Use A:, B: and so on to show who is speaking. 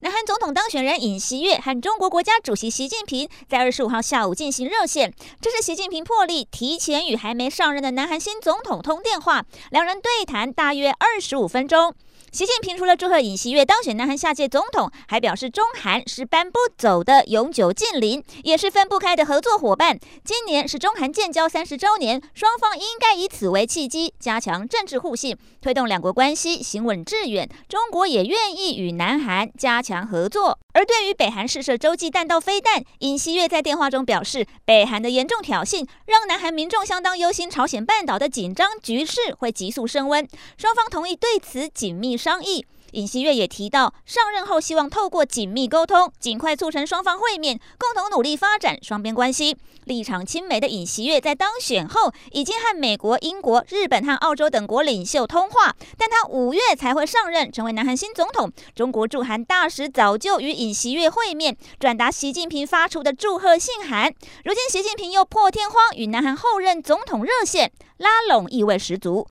A: 南韩总统当选人尹锡悦和中国国家主席习近平在二十五号下午进行热线，这是习近平破例提前与还没上任的南韩新总统通电话，两人对谈大约二十五分钟。习近平除了祝贺尹锡悦当选南韩下届总统，还表示中韩是搬不走的永久近邻，也是分不开的合作伙伴。今年是中韩建交三十周年，双方应该以此为契机，加强政治互信，推动两国关系行稳致远。中国也愿意与南韩加强强合作。而对于北韩试射洲际弹道飞弹，尹锡悦在电话中表示，北韩的严重挑衅让南韩民众相当忧心，朝鲜半岛的紧张局势会急速升温。双方同意对此紧密商议。尹锡悦也提到，上任后希望透过紧密沟通，尽快促成双方会面，共同努力发展双边关系。立场亲美的尹锡悦在当选后，已经和美国、英国、日本和澳洲等国领袖通话，但他五月才会上任，成为南韩新总统。中国驻韩大使早就与尹锡悦会面，转达习近平发出的祝贺信函。如今习近平又破天荒与南韩后任总统热线，拉拢意味十足。